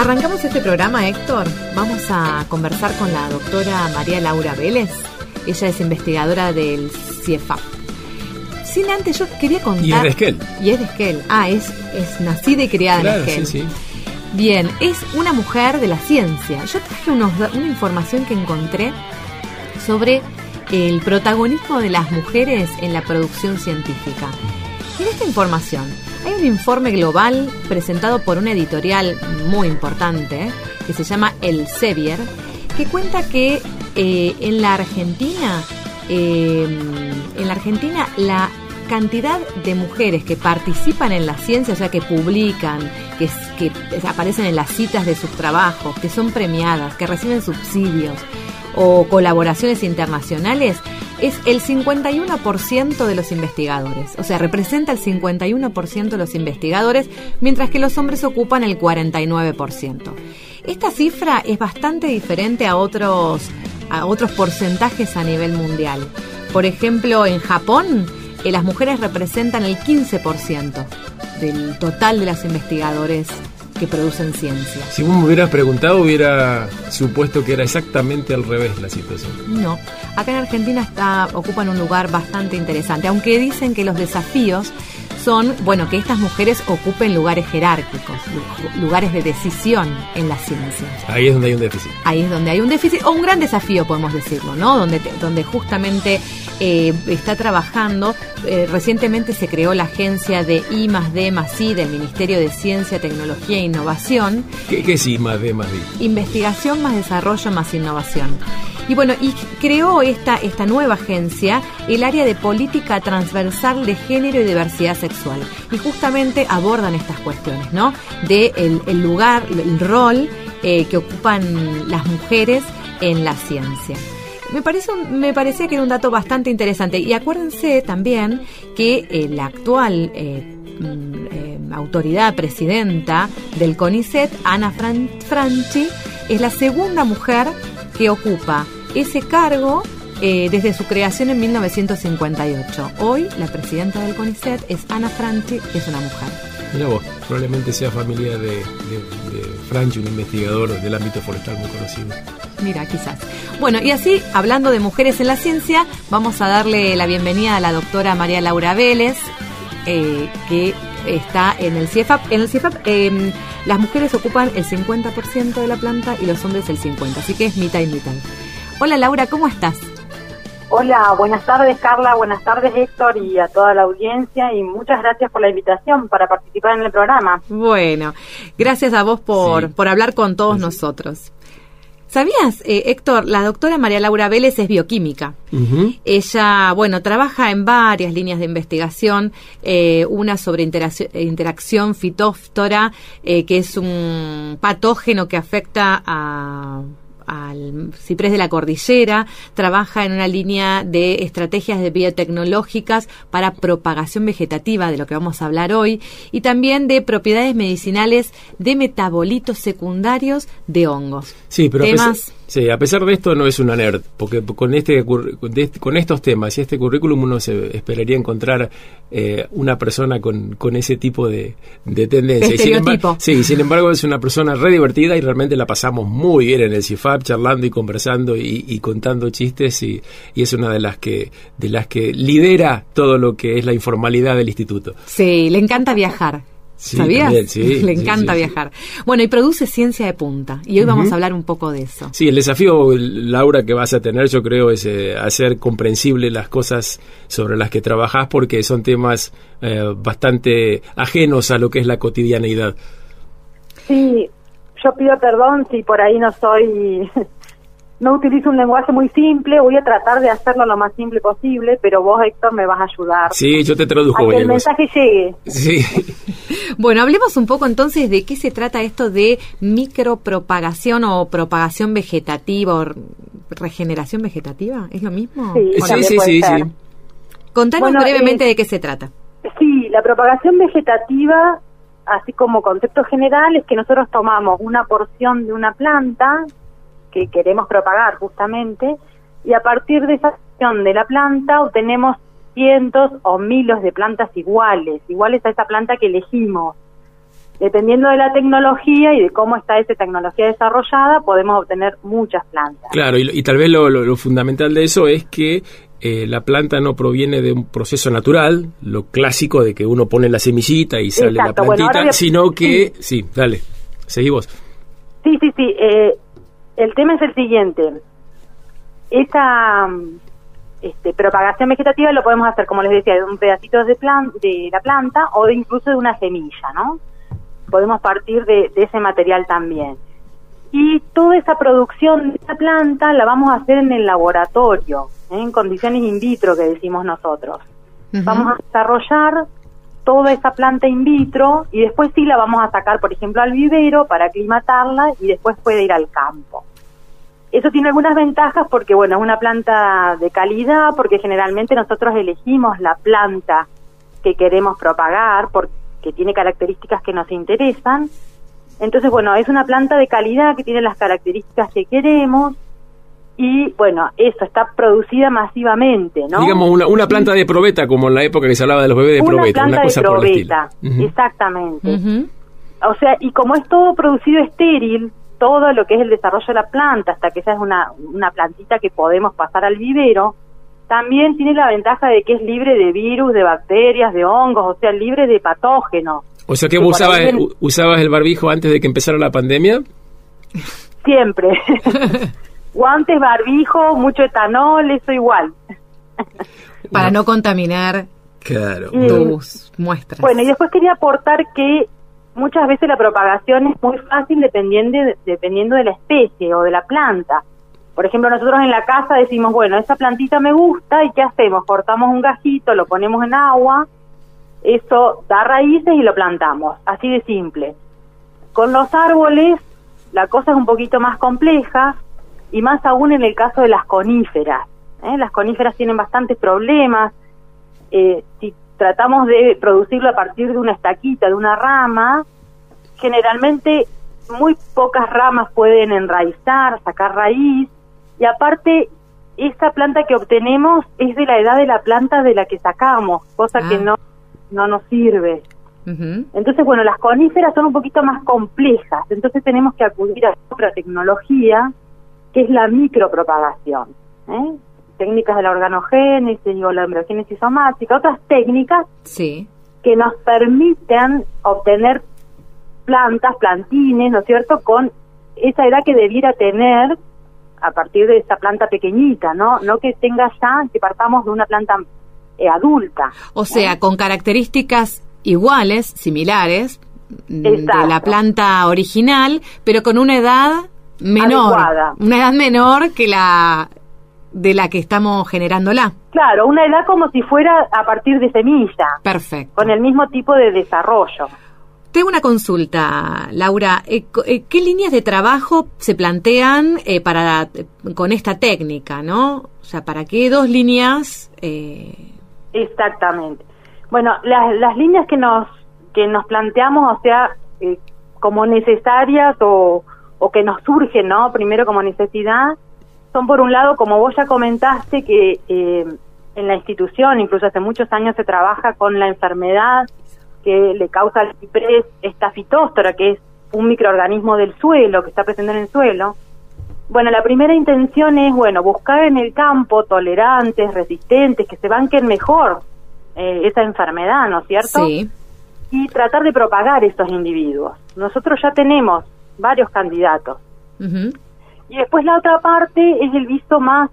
Arrancamos este programa, Héctor. Vamos a conversar con la doctora María Laura Vélez. Ella es investigadora del CIEFAP. Sin antes, yo quería contar. Y es de Esquel. Y es de Esquel. Ah, es, es nacida y criada Claro, en Esquel. sí, sí. Bien, es una mujer de la ciencia. Yo traje unos una información que encontré sobre el protagonismo de las mujeres en la producción científica. En esta información hay un informe global presentado por una editorial muy importante que se llama El Sevier, que cuenta que eh, en la Argentina, eh, en la Argentina la cantidad de mujeres que participan en la ciencia, o sea, que publican, que, que aparecen en las citas de sus trabajos, que son premiadas, que reciben subsidios o colaboraciones internacionales, es el 51% de los investigadores. O sea, representa el 51% de los investigadores, mientras que los hombres ocupan el 49%. Esta cifra es bastante diferente a otros, a otros porcentajes a nivel mundial. Por ejemplo, en Japón, eh, las mujeres representan el 15% del total de los investigadores que producen ciencia. Si vos me hubieras preguntado, hubiera supuesto que era exactamente al revés la situación. No, acá en Argentina está, ocupan un lugar bastante interesante, aunque dicen que los desafíos son, bueno, que estas mujeres ocupen lugares jerárquicos, lu- lugares de decisión en la ciencia. Ahí es donde hay un déficit. Ahí es donde hay un déficit o un gran desafío, podemos decirlo, ¿no? Donde, donde justamente eh, está trabajando. eh, recientemente se creó la agencia de I más D más I del Ministerio de Ciencia, Tecnología e Innovación, ¿Qué, qué sí más de más de? investigación más desarrollo más innovación. Y bueno, y creó esta, esta nueva agencia el área de política transversal de género y diversidad sexual. Y justamente abordan estas cuestiones, ¿no? De el, lugar, el rol eh, que ocupan las mujeres en la ciencia. Me, parece me parecía que era un dato bastante interesante. Y acuérdense también que eh, la actual eh, mm, autoridad presidenta del CONICET, Ana Fran- Franchi, es la segunda mujer que ocupa ese cargo eh, desde su creación en 1958. Hoy la presidenta del CONICET es Ana Franchi, que es una mujer. Mira vos, probablemente sea familia de, de, de Franchi, un investigador del ámbito forestal muy conocido. Mira, quizás. Bueno, y así, hablando de mujeres en la ciencia, vamos a darle la bienvenida a la doctora María Laura Vélez, eh, que está en el CIEFAP. En el CIEFAP eh, las mujeres ocupan el 50% de la planta y los hombres el 50%, así que es mitad y mitad. Hola Laura, ¿cómo estás? Hola, buenas tardes Carla, buenas tardes Héctor y a toda la audiencia y muchas gracias por la invitación para participar en el programa. Bueno, gracias a vos por, Sí. por hablar con todos nosotros. ¿Sabías, eh, Héctor, la doctora María Laura Vélez es bioquímica? Ella, bueno, trabaja en varias líneas de investigación, eh, una sobre interacción, interacción fitóftora, eh, que es un patógeno que afecta a al ciprés de la cordillera, trabaja en una línea de estrategias de biotecnológicas para propagación vegetativa, de lo que vamos a hablar hoy, y también de propiedades medicinales de metabolitos secundarios de hongos. Sí, pero Temas sí, a pesar de esto no es una nerd, porque con este, con estos temas y este currículum uno se esperaría encontrar eh, una persona con, con ese tipo de, de tendencia. Y sin embargo, sí, sin embargo es una persona re divertida y realmente la pasamos muy bien en el CIFAP, charlando y conversando y, y contando chistes y, y es una de las que de las que lidera todo lo que es la informalidad del instituto. Sí, le encanta viajar. Sí, ¿Sabías? también, sí, le encanta sí, sí. viajar. Bueno, y produce ciencia de punta. Y hoy vamos a hablar un poco de eso. Sí, el desafío, Laura, que vas a tener, yo creo, es eh, hacer comprensible las cosas sobre las que trabajás, porque son temas eh, bastante ajenos a lo que es la cotidianeidad. Sí, yo pido perdón si por ahí no soy, no utilizo un lenguaje muy simple, voy a tratar de hacerlo lo más simple posible, pero vos Héctor me vas a ayudar Sí, yo te a traduzco que el mensaje llegue. Sí, Bueno, hablemos un poco entonces de qué se trata esto de micropropagación o propagación vegetativa o regeneración vegetativa. ¿Es lo mismo? Sí, sí, sí, sí. Contanos Bueno, brevemente eh, de qué se trata. Sí, la propagación vegetativa, así como concepto general, es que nosotros tomamos una porción de una planta que queremos propagar justamente y a partir de esa porción de la planta obtenemos cientos o miles de plantas iguales, iguales a esa planta que elegimos. dependiendo de la tecnología y de cómo está esa tecnología desarrollada, podemos obtener muchas plantas. Claro, y, y tal vez lo, lo, lo, fundamental de eso es que eh, la planta no proviene de un proceso natural, lo clásico de que uno pone la semillita y sale Exacto, la plantita, bueno, sino que, sí. dale, seguí vos. Sí, sí, sí, eh, el tema es el siguiente, esa este, propagación vegetativa lo podemos hacer, como les decía, de un pedacito de, plan, de la planta o de incluso de una semilla, ¿no? Podemos partir de, de ese material también. Y toda esa producción de esa planta la vamos a hacer en el laboratorio, ¿eh? en condiciones in vitro que decimos nosotros. Uh -huh. Vamos a desarrollar toda esa planta in vitro y después sí la vamos a sacar, por ejemplo, al vivero para aclimatarla y después puede ir al campo. Eso tiene algunas ventajas porque, bueno, es una planta de calidad, porque generalmente nosotros elegimos la planta que queremos propagar, porque tiene características que nos interesan. Entonces, bueno, es una planta de calidad que tiene las características que queremos y, bueno, eso está producida masivamente, ¿no? Digamos, una, una planta de probeta, como en la época que se hablaba de los bebés de una probeta, planta una cosa de por el estilo. probeta, exactamente. Uh -huh. O sea, y como es todo producido estéril, todo lo que es el desarrollo de la planta, hasta que esa es una, una plantita que podemos pasar al vivero, también tiene la ventaja de que es libre de virus, de bacterias, de hongos, o sea, libre de patógenos. O sea que usabas, usabas el barbijo antes de que empezara la pandemia. Siempre. Guantes, barbijo, mucho etanol, eso igual. Para no contaminar Claro. Y- tus muestras. Bueno, y después quería aportar que muchas veces la propagación es muy fácil dependiendo de, dependiendo de la especie o de la planta. Por ejemplo, nosotros en la casa decimos, bueno, esa plantita me gusta y ¿qué hacemos? Cortamos un gajito, lo ponemos en agua, eso da raíces y lo plantamos, así de simple. Con los árboles la cosa es un poquito más compleja y más aún en el caso de las coníferas. ¿eh? Las coníferas tienen bastantes problemas, eh, tratamos de producirlo a partir de una estaquita, de una rama, generalmente muy pocas ramas pueden enraizar, sacar raíz, y aparte esa planta que obtenemos es de la edad de la planta de la que sacamos, cosa Ah. que no, no nos sirve. Entonces, bueno, las coníferas son un poquito más complejas, entonces tenemos que acudir a otra tecnología, que es la micropropagación. ¿eh? Técnicas de la organogénesis o la embriogénesis somática, otras técnicas Sí. que nos permiten obtener plantas, plantines, ¿no es cierto?, con esa edad que debiera tener a partir de esa planta pequeñita, ¿no? No que tenga ya, que partamos de una planta eh, adulta. O sea, con características iguales, similares, mm, de la planta original, pero con una edad menor. Adecuada. Una edad menor que la de la que estamos generándola. Claro, una edad como si fuera a partir de semilla, Perfecto. con el mismo tipo de desarrollo. Tengo una consulta, Laura. Eh, eh, ¿Qué líneas de trabajo se plantean eh, para eh, con esta técnica, no? O sea, ¿para qué dos líneas? eh, Exactamente. Bueno, las, las líneas que nos que nos planteamos, o sea, eh, como necesarias o, o que nos surgen, ¿no? Primero como necesidad, son por un lado, como vos ya comentaste, que eh, en la institución, incluso hace muchos años se trabaja con la enfermedad que le causa al ciprés esta fitóstora, que es un microorganismo del suelo, que está presente en el suelo. Bueno, la primera intención es, bueno, buscar en el campo tolerantes, resistentes, que se banquen mejor eh, esa enfermedad, ¿no es cierto? sí. Y tratar de propagar estos individuos. Nosotros ya tenemos varios candidatos. Ujú. Y después la otra parte es el viso más,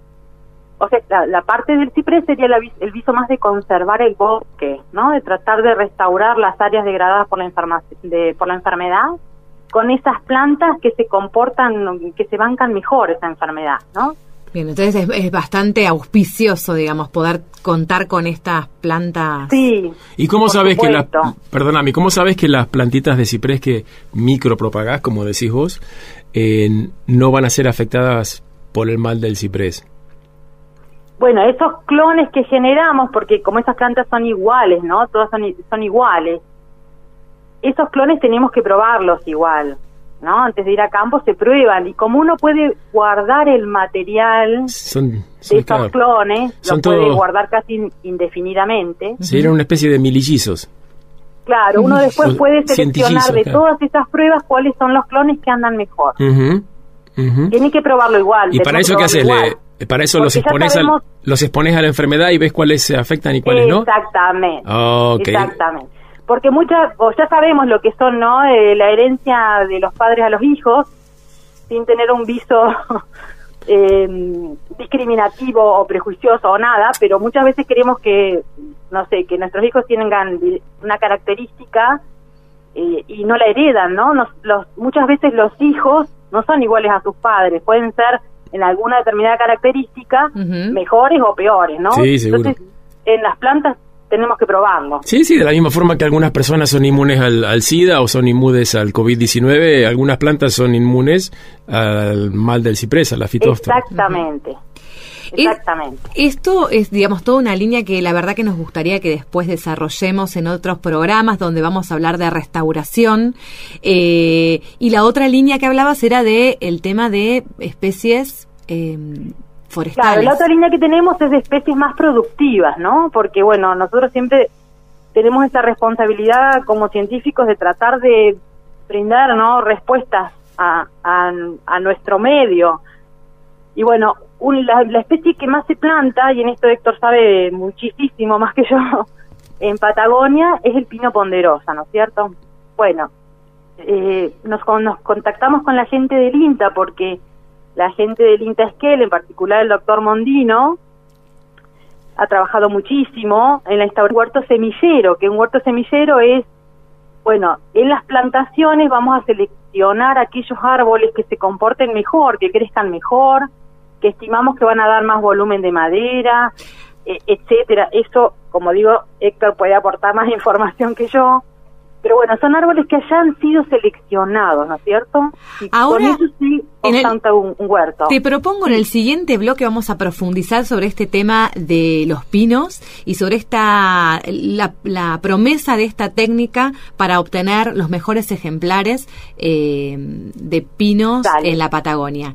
o sea, la, la parte del ciprés sería la el viso más de conservar el bosque, ¿no? De tratar de restaurar las áreas degradadas por la, enferma- de, por la enfermedad con esas plantas que se comportan, que se bancan mejor esa enfermedad, ¿no? Bien, entonces es, es bastante auspicioso, digamos, poder contar con estas plantas. Sí. ¿Y cómo por sabes que las, perdóname, cómo sabes que las plantitas de ciprés que micropropagás, como decís vos, eh, no van a ser afectadas por el mal del ciprés? Bueno, esos clones que generamos, porque como esas plantas son iguales, ¿no? Todas son, i- son iguales. Esos clones tenemos que probarlos igual, ¿no? Antes de ir a campo se prueban y como uno puede guardar el material Son, de son esos claro, clones, son lo puede guardar casi in- indefinidamente. serían una especie de milillizos. Claro, uno después puede seleccionar de claro. todas esas pruebas cuáles son los clones que andan mejor. Ujú, ujú. Tiene que probarlo igual. ¿Y para eso qué haces? para eso Porque los expones, sabemos- los expones a la enfermedad y ves cuáles se afectan y cuáles no. Exactamente. Ok. Exactamente. Porque muchas, o ya sabemos lo que son, ¿no? Eh, la herencia de los padres a los hijos, sin tener un viso eh, discriminativo o prejuicioso o nada, pero muchas veces queremos que, no sé, que nuestros hijos tengan una característica eh, y no la heredan, ¿no? Nos- los, muchas veces los hijos no son iguales a sus padres, pueden ser en alguna determinada característica mejores o peores, ¿no? Sí, seguro. Entonces, en las plantas tenemos que probarlo. Sí, sí, de la misma forma que algunas personas son inmunes al, al SIDA o son inmunes al COVID-19, algunas plantas son inmunes al mal del ciprés, a la fitóftora. Exactamente. Es- Exactamente. Esto es, digamos, toda una línea que la verdad que nos gustaría que después desarrollemos en otros programas donde vamos a hablar de restauración. Eh, y la otra línea que hablabas era de el tema de especies eh, Claro, la otra línea que tenemos es de especies más productivas, ¿no? Porque, bueno, nosotros siempre tenemos esa responsabilidad como científicos de tratar de brindar, ¿no? Respuestas a, nuestro medio. Y bueno, un- la, la especie que más se planta, y en esto Héctor sabe muchísimo más que yo, en Patagonia es el pino ponderosa, ¿no es cierto? Bueno, eh, nos, nos contactamos con la gente del INTA porque la gente del INTA Esquel, en particular el doctor Mondino, ha trabajado muchísimo en la instauración huerto semillero, que un huerto semillero es, bueno, en las plantaciones vamos a seleccionar aquellos árboles que se comporten mejor, que crezcan mejor, que estimamos que van a dar más volumen de madera, eh, etcétera. Eso, como digo, Héctor puede aportar más información que yo. Pero bueno, son árboles que ya han sido seleccionados, ¿no es cierto? Y Ahora, con eso sí en el- un, un huerto. Te propongo en el siguiente bloque vamos a profundizar sobre este tema de los pinos y sobre esta la, la promesa de esta técnica para obtener los mejores ejemplares eh, de pinos Dale. en la Patagonia.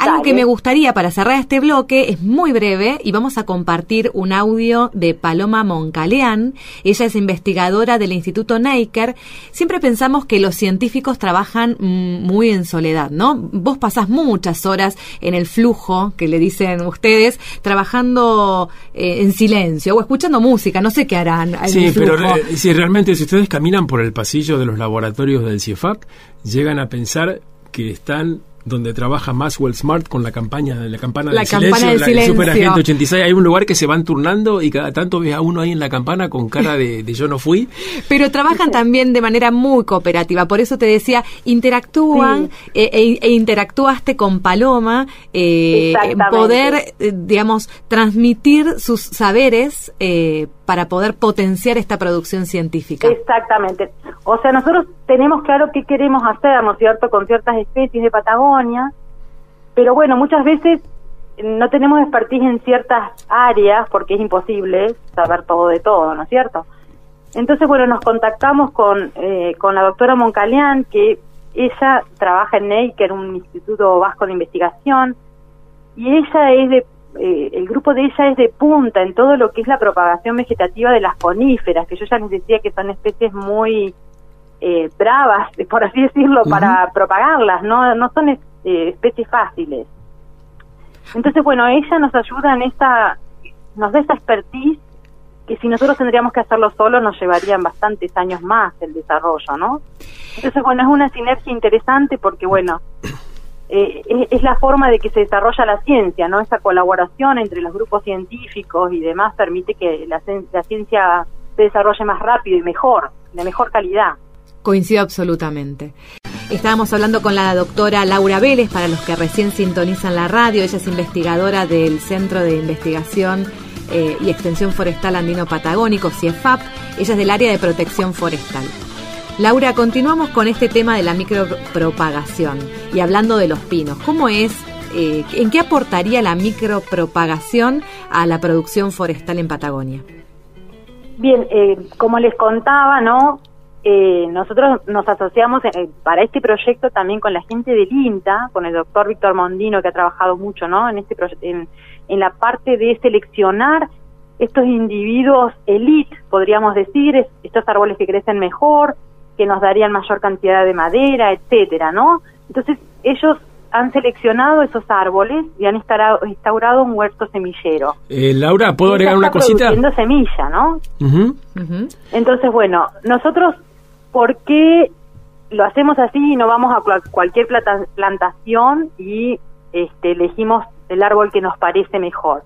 Algo Dale. que me gustaría para cerrar este bloque es muy breve y vamos a compartir un audio de Paloma Moncaleán. Ella es investigadora del Instituto Neiker. Siempre pensamos que los científicos trabajan mm, muy en soledad, ¿no? Vos pasás muchas horas en el flujo, que le dicen ustedes, trabajando eh, en silencio o escuchando música, no sé qué harán. Sí, pero re- si realmente si ustedes caminan por el pasillo de los laboratorios del CIEFAP, llegan a pensar que están donde trabaja Maxwell Smart con la campaña la campana La del campana silencio, del la silencio. Super Agente 86, hay un lugar que se van turnando y cada tanto ves a uno ahí en la campana con cara de, de yo no fui. Pero trabajan también de manera muy cooperativa. Por eso te decía, interactúan eh, e, e interactuaste con Paloma eh, poder, eh, digamos, transmitir sus saberes eh, para poder potenciar esta producción científica. Exactamente. O sea, nosotros tenemos claro qué queremos hacer, ¿no es cierto?, con ciertas especies de Patagonia, pero bueno, muchas veces no tenemos expertise en ciertas áreas porque es imposible saber todo de todo, ¿no es cierto? Entonces, bueno, nos contactamos con, eh, con la doctora Moncalián, que ella trabaja en Neiker, un instituto vasco de investigación, y ella es de, eh, el grupo de ella es de punta en todo lo que es la propagación vegetativa de las coníferas, que yo ya les decía que son especies muy eh, bravas, por así decirlo, para propagarlas, no, no son es- eh, especies fáciles. Entonces, bueno, ella nos ayuda en esta, nos da esa expertise que si nosotros tendríamos que hacerlo solo nos llevarían bastantes años más el desarrollo, ¿no? Entonces, bueno, es una sinergia interesante porque, bueno, eh, es, la forma de que se desarrolla la ciencia, ¿no? Esa colaboración entre los grupos científicos y demás permite que la ciencia se desarrolle más rápido y mejor, de mejor calidad. Coincido absolutamente. Estábamos hablando con la doctora Laura Vélez, para los que recién sintonizan la radio. Ella es investigadora del Centro de Investigación eh, y Extensión Forestal Andino Patagónico, CIEFAP. Ella es del área de protección forestal. Laura, continuamos con este tema de la micropropagación y hablando de los pinos. ¿Cómo es, eh, en qué aportaría la micropropagación a la producción forestal en Patagonia? Bien, eh, como les contaba, ¿no? Eh, nosotros nos asociamos eh, para este proyecto también con la gente del INTA, con el doctor Víctor Mondino, que ha trabajado mucho, ¿no? En, este en, en la parte de seleccionar estos individuos elite, podríamos decir, estos árboles que crecen mejor, que nos darían mayor cantidad de madera, etcétera, ¿no? Entonces, ellos han seleccionado esos árboles y han instaurado, un huerto semillero. Eh, Laura, ¿puedo agregar una cosita? Produciendo semilla, ¿no? Entonces, bueno, nosotros, ¿por qué lo hacemos así y no vamos a cualquier plantación y este, elegimos el árbol que nos parece mejor?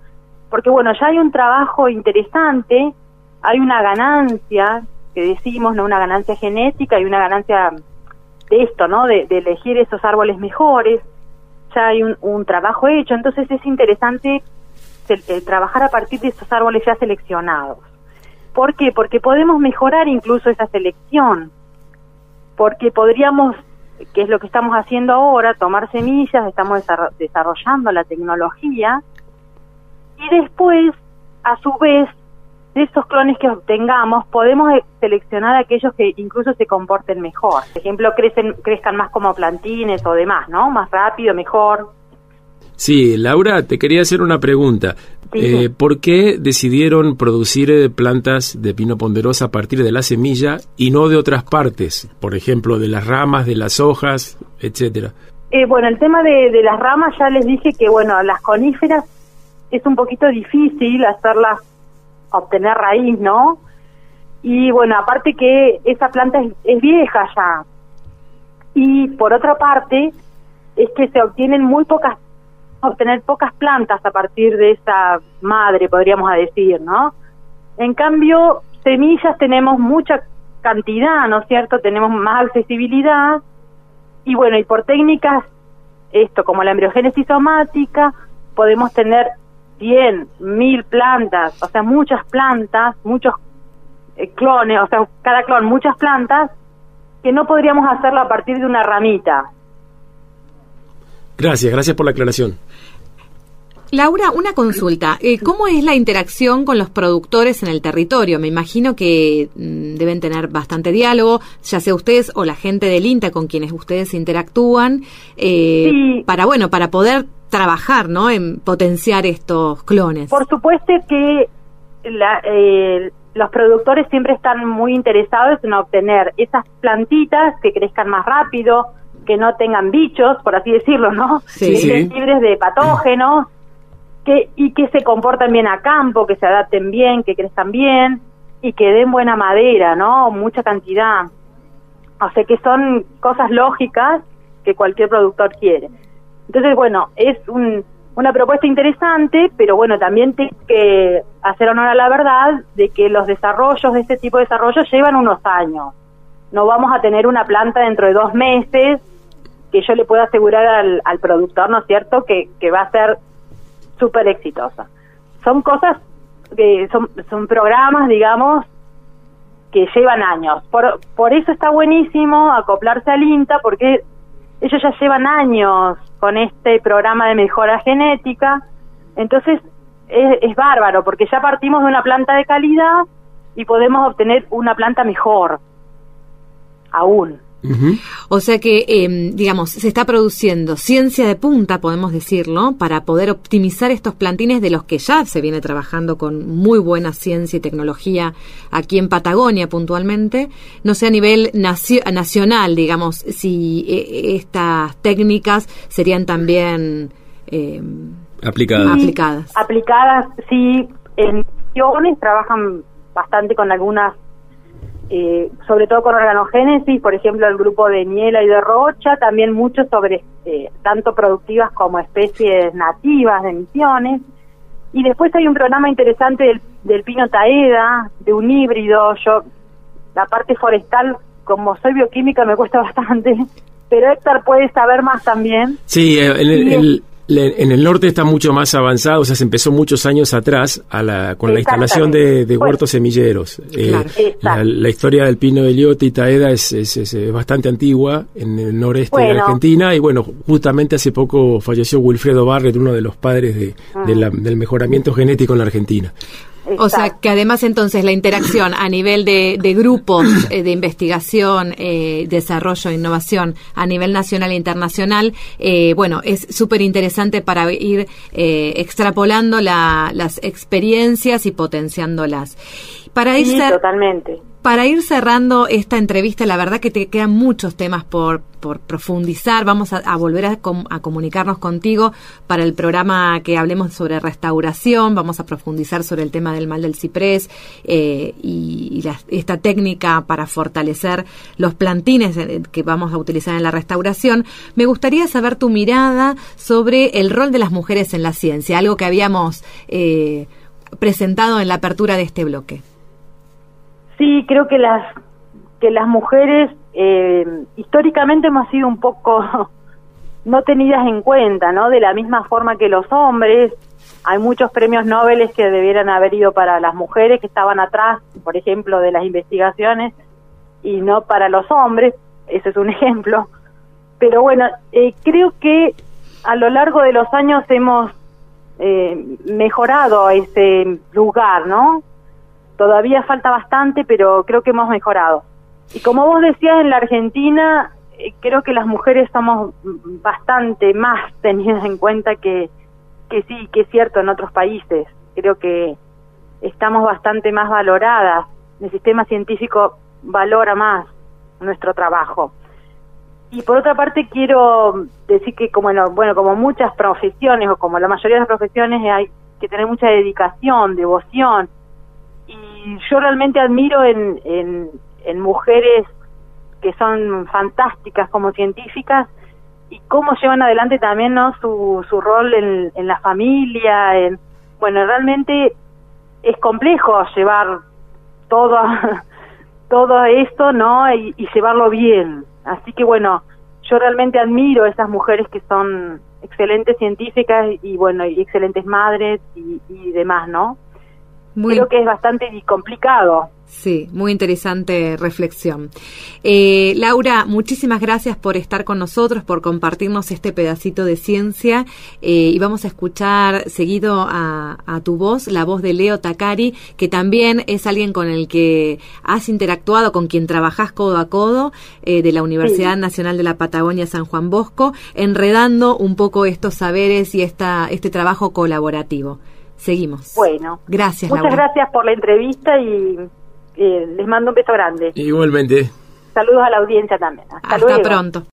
Porque, bueno, ya hay un trabajo interesante, hay una ganancia, que decimos, ¿no? Una ganancia genética y una ganancia de esto, ¿no? De, elegir esos árboles mejores ya hay un, trabajo hecho, entonces es interesante trabajar a partir de esos árboles ya seleccionados. ¿Por qué? Porque podemos mejorar incluso esa selección, porque podríamos, que es lo que estamos haciendo ahora, tomar semillas, estamos desarrollando la tecnología, y después, a su vez, de esos clones que obtengamos, podemos e-, seleccionar aquellos que incluso se comporten mejor. Por ejemplo, crecen, crezcan más como plantines o demás, ¿no? Más rápido, mejor. Sí, Laura, te quería hacer una pregunta. Eh, ¿Por qué decidieron producir eh, plantas de pino ponderosa a partir de la semilla y no de otras partes? Por ejemplo, de las ramas, de las hojas, etcétera. Eh, bueno, el tema de, de las ramas ya les dije que, bueno, las coníferas es un poquito difícil hacerlas obtener raíz, ¿no? Y bueno, aparte que esa planta es, vieja ya. Y por otra parte, es que se obtienen muy pocas, obtener pocas plantas a partir de esa madre, podríamos decir, ¿no? En cambio, semillas tenemos mucha cantidad, ¿no es cierto? Tenemos más accesibilidad. Y bueno, y por técnicas, esto como la embriogénesis somática, podemos tener 100, mil plantas, o sea, muchas plantas, muchos eh, clones, o sea, cada clon, muchas plantas, que no podríamos hacerlo a partir de una ramita. Gracias, gracias por la aclaración. Laura, una consulta. Eh, ¿Cómo es la interacción con los productores en el territorio? Me imagino que mm, deben tener bastante diálogo, ya sea ustedes o la gente del INTA con quienes ustedes interactúan, eh, para bueno, para poder trabajar, ¿no? En potenciar estos clones. Por supuesto que eh, los productores siempre están muy interesados en obtener esas plantitas que crezcan más rápido, que no tengan bichos, por así decirlo, ¿no? Sí, libres de patógenos, que y que se comporten bien a campo, que se adapten bien, que crezcan bien y que den buena madera, ¿no? Mucha cantidad. O sea que son cosas lógicas que cualquier productor quiere. Entonces, bueno, es una propuesta interesante, pero bueno, también tengo que hacer honor a la verdad de que los desarrollos de este tipo de desarrollos llevan unos años. No vamos a tener una planta dentro de dos meses que yo le pueda asegurar al, al productor, ¿no es cierto?, que, que va a ser súper exitosa. Son cosas, que son, son programas, digamos, que llevan años. Por, por eso está buenísimo acoplarse al INTA, porque ellos ya llevan años con este programa de mejora genética, entonces es, bárbaro porque ya partimos de una planta de calidad y podemos obtener una planta mejor aún. O sea que, em, digamos, se está produciendo ciencia de punta, podemos decirlo, para poder optimizar estos plantines de los que ya se viene trabajando con muy buena ciencia y tecnología aquí en Patagonia puntualmente, no sé a nivel nacional, digamos, si eh, estas técnicas serían también em, aplicadas. aplicadas. Aplicadas, sí, en misiones trabajan bastante con algunas eh, sobre todo con organogénesis, por ejemplo, el grupo de Miela y de Rocha, también mucho sobre eh, tanto productivas como especies nativas de emisiones. Y después hay un programa interesante del, del pino taeda, de un híbrido. Yo, la parte forestal, como soy bioquímica, me cuesta bastante, pero Héctor puede saber más también. Sí, el, el, en el norte está mucho más avanzado, o sea, se empezó muchos años atrás a la, con la instalación de, huertos semilleros. Eh, la, historia del pino de Liote y Taeda es, es, bastante antigua en el noreste de Argentina y bueno, justamente hace poco falleció Wilfredo Barrett, uno de los padres de, ah. del mejoramiento genético en la Argentina. O sea, que además entonces la interacción a nivel de, grupos eh, de investigación, eh, desarrollo innovación a nivel nacional e internacional, eh, bueno, es súper interesante para ir extrapolando las experiencias y potenciándolas. Para sí, totalmente. Para ir cerrando esta entrevista, la verdad que te quedan muchos temas por, por profundizar. Vamos a, volver a, comunicarnos contigo para el programa que hablemos sobre restauración. Vamos a profundizar sobre el tema del mal del ciprés eh, y, esta técnica para fortalecer los plantines eh, que vamos a utilizar en la restauración. Me gustaría saber tu mirada sobre el rol de las mujeres en la ciencia, algo que habíamos eh, presentado en la apertura de este bloque. Sí, creo que las que las mujeres eh, históricamente hemos sido un poco no tenidas en cuenta, ¿no? De la misma forma que los hombres. Hay muchos premios Nobel que debieran haber ido para las mujeres que estaban atrás, por ejemplo, de las investigaciones, y no para los hombres. Ese es un ejemplo. Pero bueno, eh, creo que a lo largo de los años hemos eh, mejorado ese lugar, ¿no? Todavía falta bastante, pero creo que hemos mejorado. Y como vos decías, en la Argentina eh, creo que las mujeres somos bastante más tenidas en cuenta que, que sí, que es cierto en otros países. Creo que estamos bastante más valoradas. El sistema científico valora más nuestro trabajo. Y por otra parte quiero decir que como bueno, como muchas profesiones o como la mayoría de las profesiones hay que tener mucha dedicación, devoción y yo realmente admiro en, en, mujeres que son fantásticas como científicas y cómo llevan adelante también no su, su rol en, en la familia en bueno realmente es complejo llevar todo todo esto no y, llevarlo bien. Así que bueno yo realmente admiro a esas mujeres que son excelentes científicas y bueno y excelentes madres y, y demás no Creo que es bastante complicado. Sí, muy interesante reflexión. Eh, Laura, muchísimas gracias por estar con nosotros, por compartirnos este pedacito de ciencia eh, y vamos a escuchar seguido a, tu voz, la voz de Leo Takari, que también es alguien con el que has interactuado, con quien trabajás codo a codo eh, de la Universidad Nacional de la Patagonia San Juan Bosco, enredando un poco estos saberes y esta, este trabajo colaborativo. Seguimos. Bueno. Gracias, Muchas gracias por la entrevista y eh, les mando un beso grande. Igualmente. Saludos a la audiencia también. Hasta, Hasta pronto.